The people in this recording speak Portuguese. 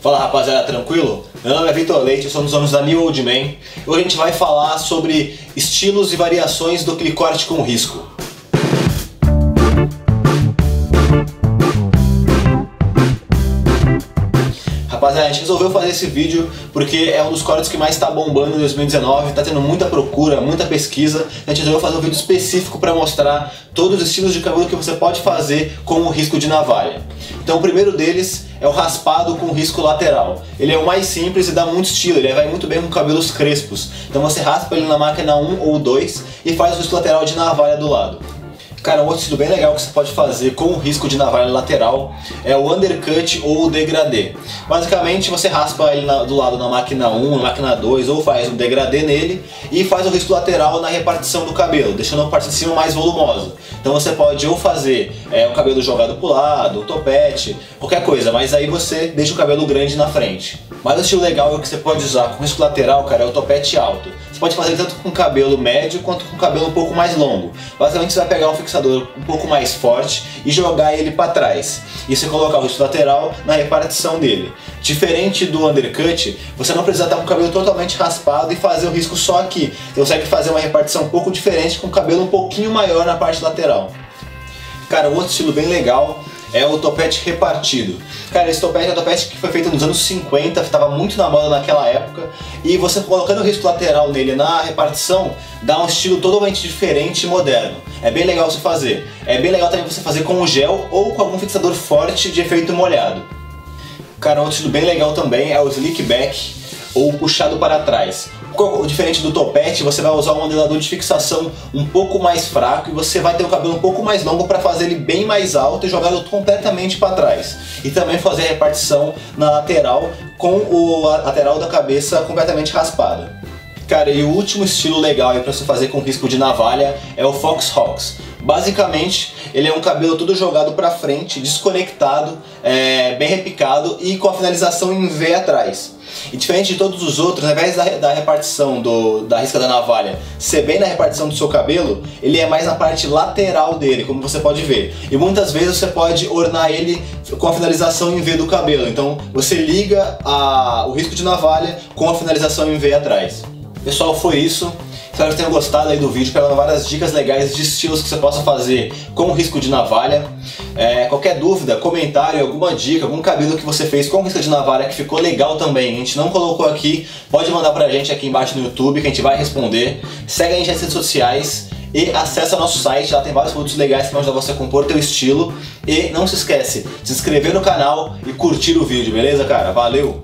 Fala rapaziada, tranquilo? Meu nome é Vitor Leite, dos donos da New Old Man. Hoje a gente vai falar sobre estilos e variações do clicorte com risco. Rapaziada, a gente resolveu fazer esse vídeo porque é um dos cortes que mais está bombando em 2019, está tendo muita procura, muita pesquisa. A gente resolveu fazer um vídeo específico para mostrar todos os estilos de cabelo que você pode fazer com o risco de navalha. Então o primeiro deles é o raspado com risco lateral. Ele é o mais simples e dá muito estilo, ele vai muito bem com cabelos crespos. Então você raspa ele na máquina 1 ou 2 e faz o risco lateral de navalha do lado. Cara, um outro estilo bem legal que você pode fazer com o risco de navalha lateral é o undercut ou o degradê. Basicamente, você raspa ele na, do lado na máquina 1, na máquina 2, ou faz um degradê nele e faz o risco lateral na repartição do cabelo, deixando a parte de cima mais volumosa. Então você pode ou fazer é, o cabelo jogado pro lado, o topete, qualquer coisa, mas aí você deixa o cabelo grande na frente. Mas o estilo legal que você pode usar com risco lateral, cara, é o topete alto. Você pode fazer tanto com cabelo médio quanto com cabelo um pouco mais longo. Basicamente você vai pegar um um pouco mais forte e jogar ele para trás. E você colocar o risco lateral na repartição dele. Diferente do undercut, você não precisa estar com o cabelo totalmente raspado e fazer o risco só aqui. Você consegue fazer uma repartição um pouco diferente com o cabelo um pouquinho maior na parte lateral. Cara, outro estilo bem legal é o topete repartido. Cara, esse topete é um topete que foi feito nos anos 50, estava muito na moda naquela época, e você colocando o risco lateral nele na repartição, dá um estilo totalmente diferente e moderno. É bem legal você fazer. É bem legal também você fazer com o gel ou com algum fixador forte de efeito molhado. Cara, outro estilo bem legal também é o slick back ou puxado para trás. Diferente do topete, você vai usar um modelador de fixação um pouco mais fraco e você vai ter o cabelo um pouco mais longo para fazer ele bem mais alto e jogá-lo completamente para trás. E também fazer a repartição na lateral com o lateral da cabeça completamente raspada. Cara, e o último estilo legal para você fazer com risco de navalha é o Fox Hawks. Basicamente, ele é um cabelo todo jogado para frente, desconectado, é, bem repicado e com a finalização em V atrás. E diferente de todos os outros, ao invés da, da repartição do, da risca da navalha ser bem na repartição do seu cabelo, ele é mais na parte lateral dele, como você pode ver. E muitas vezes você pode ornar ele com a finalização em V do cabelo. Então você liga a, o risco de navalha com a finalização em V atrás. Pessoal, foi isso. Espero que tenham gostado aí do vídeo, pegaram várias dicas legais de estilos que você possa fazer com risco de navalha. É, qualquer dúvida, comentário, alguma dica, algum cabelo que você fez com risco de navalha que ficou legal também, a gente não colocou aqui, pode mandar pra gente aqui embaixo no YouTube que a gente vai responder. Segue a gente nas redes sociais e acessa nosso site, lá tem vários produtos legais que vão ajudar você a compor teu estilo. E não se esquece se inscrever no canal e curtir o vídeo, beleza cara? Valeu!